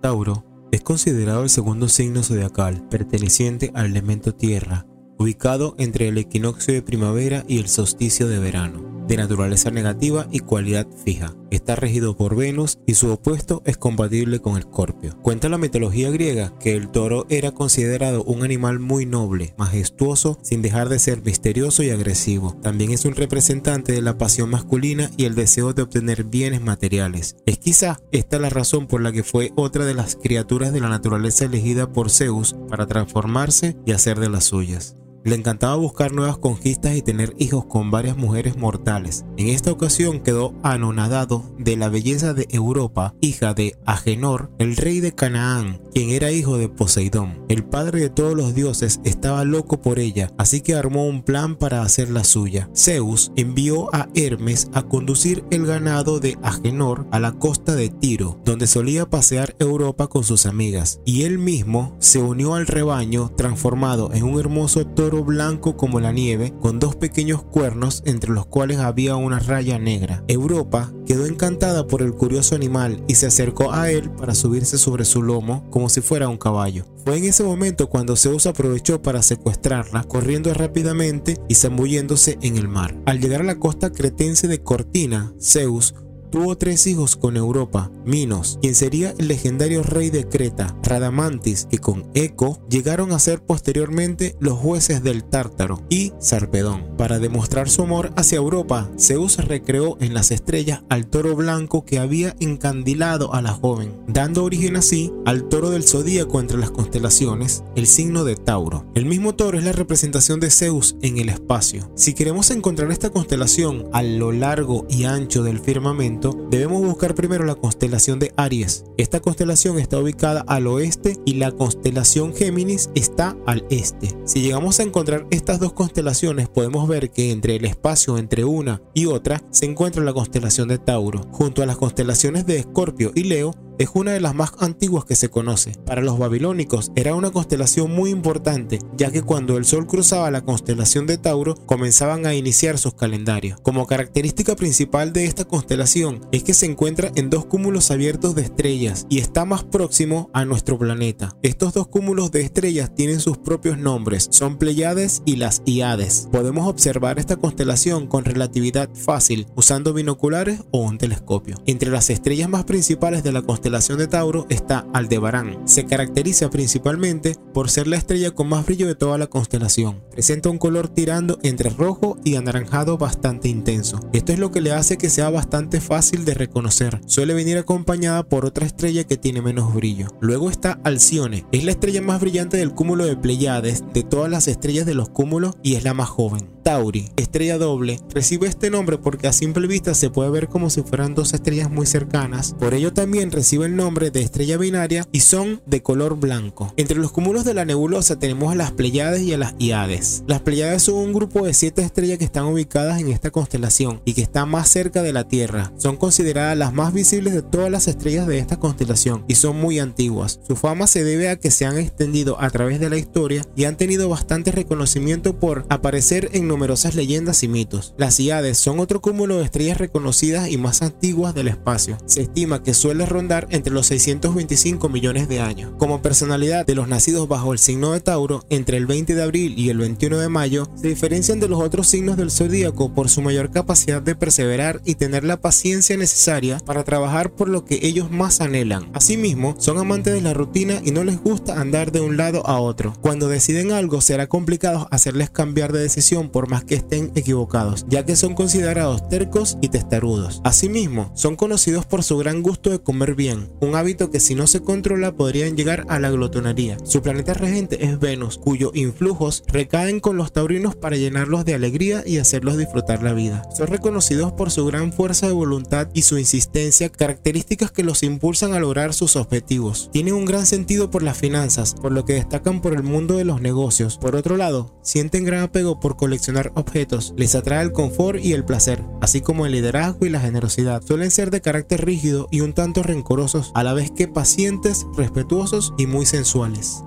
Tauro es considerado el segundo signo zodiacal perteneciente al elemento tierra, ubicado entre el equinoccio de primavera y el solsticio de verano de naturaleza negativa y cualidad fija. Está regido por Venus y su opuesto es compatible con Escorpio. Cuenta la mitología griega que el toro era considerado un animal muy noble, majestuoso, sin dejar de ser misterioso y agresivo. También es un representante de la pasión masculina y el deseo de obtener bienes materiales. Es quizá esta la razón por la que fue otra de las criaturas de la naturaleza elegida por Zeus para transformarse y hacer de las suyas. Le encantaba buscar nuevas conquistas y tener hijos con varias mujeres mortales. En esta ocasión quedó anonadado de la belleza de Europa, hija de Agenor, el rey de Canaán, quien era hijo de Poseidón. El padre de todos los dioses estaba loco por ella, así que armó un plan para hacerla suya. Zeus envió a Hermes a conducir el ganado de Agenor a la costa de Tiro, donde solía pasear Europa con sus amigas, y él mismo se unió al rebaño transformado en un hermoso toro blanco como la nieve, con dos pequeños cuernos entre los cuales había una raya negra. Europa quedó encantada por el curioso animal y se acercó a él para subirse sobre su lomo como si fuera un caballo. Fue en ese momento cuando Zeus aprovechó para secuestrarla, corriendo rápidamente y zambulléndose en el mar. Al llegar a la costa cretense de Cortina, Zeus Tuvo tres hijos con Europa, Minos, quien sería el legendario rey de Creta, Radamantis, que con Eco llegaron a ser posteriormente los jueces del Tártaro, y Sarpedón. Para demostrar su amor hacia Europa, Zeus recreó en las estrellas al toro blanco que había encandilado a la joven, dando origen así al toro del zodíaco entre las constelaciones, el signo de Tauro. El mismo toro es la representación de Zeus en el espacio. Si queremos encontrar esta constelación a lo largo y ancho del firmamento, debemos buscar primero la constelación de Aries. Esta constelación está ubicada al oeste y la constelación Géminis está al este. Si llegamos a encontrar estas dos constelaciones, podemos ver que entre el espacio entre una y otra se encuentra la constelación de Tauro. Junto a las constelaciones de Escorpio y Leo, es una de las más antiguas que se conoce. Para los babilónicos era una constelación muy importante, ya que cuando el sol cruzaba la constelación de Tauro comenzaban a iniciar sus calendarios. Como característica principal de esta constelación es que se encuentra en dos cúmulos abiertos de estrellas y está más próximo a nuestro planeta. Estos dos cúmulos de estrellas tienen sus propios nombres, son Pleiades y las Iades. Podemos observar esta constelación con relatividad fácil usando binoculares o un telescopio. Entre las estrellas más principales de la constelación constelación de Tauro está Aldebarán. Se caracteriza principalmente por ser la estrella con más brillo de toda la constelación. Presenta un color tirando entre rojo y anaranjado bastante intenso. Esto es lo que le hace que sea bastante fácil de reconocer. Suele venir acompañada por otra estrella que tiene menos brillo. Luego está Alcione. Es la estrella más brillante del cúmulo de Pleiades de todas las estrellas de los cúmulos y es la más joven. Tauri, estrella doble, recibe este nombre porque a simple vista se puede ver como si fueran dos estrellas muy cercanas. Por ello también recibe el nombre de estrella binaria y son de color blanco. Entre los cúmulos de la nebulosa tenemos a las Pleiades y a las Iades. Las Pleiades son un grupo de siete estrellas que están ubicadas en esta constelación y que están más cerca de la Tierra. Son consideradas las más visibles de todas las estrellas de esta constelación y son muy antiguas. Su fama se debe a que se han extendido a través de la historia y han tenido bastante reconocimiento por aparecer en numerosas leyendas y mitos. Las Iades son otro cúmulo de estrellas reconocidas y más antiguas del espacio. Se estima que suele rondar entre los 625 millones de años. Como personalidad de los nacidos bajo el signo de Tauro, entre el 20 de abril y el 21 de mayo, se diferencian de los otros signos del zodíaco por su mayor capacidad de perseverar y tener la paciencia necesaria para trabajar por lo que ellos más anhelan. Asimismo, son amantes de la rutina y no les gusta andar de un lado a otro. Cuando deciden algo será complicado hacerles cambiar de decisión por más que estén equivocados, ya que son considerados tercos y testarudos. Asimismo, son conocidos por su gran gusto de comer bien, un hábito que si no se controla podrían llegar a la glotonería. Su planeta regente es Venus, cuyos influjos recaen con los taurinos para llenarlos de alegría y hacerlos disfrutar la vida. Son reconocidos por su gran fuerza de voluntad y su insistencia, características que los impulsan a lograr sus objetivos. Tienen un gran sentido por las finanzas, por lo que destacan por el mundo de los negocios. Por otro lado, sienten gran apego por coleccionar objetos, les atrae el confort y el placer, así como el liderazgo y la generosidad. Suelen ser de carácter rígido y un tanto rencoroso a la vez que pacientes, respetuosos y muy sensuales.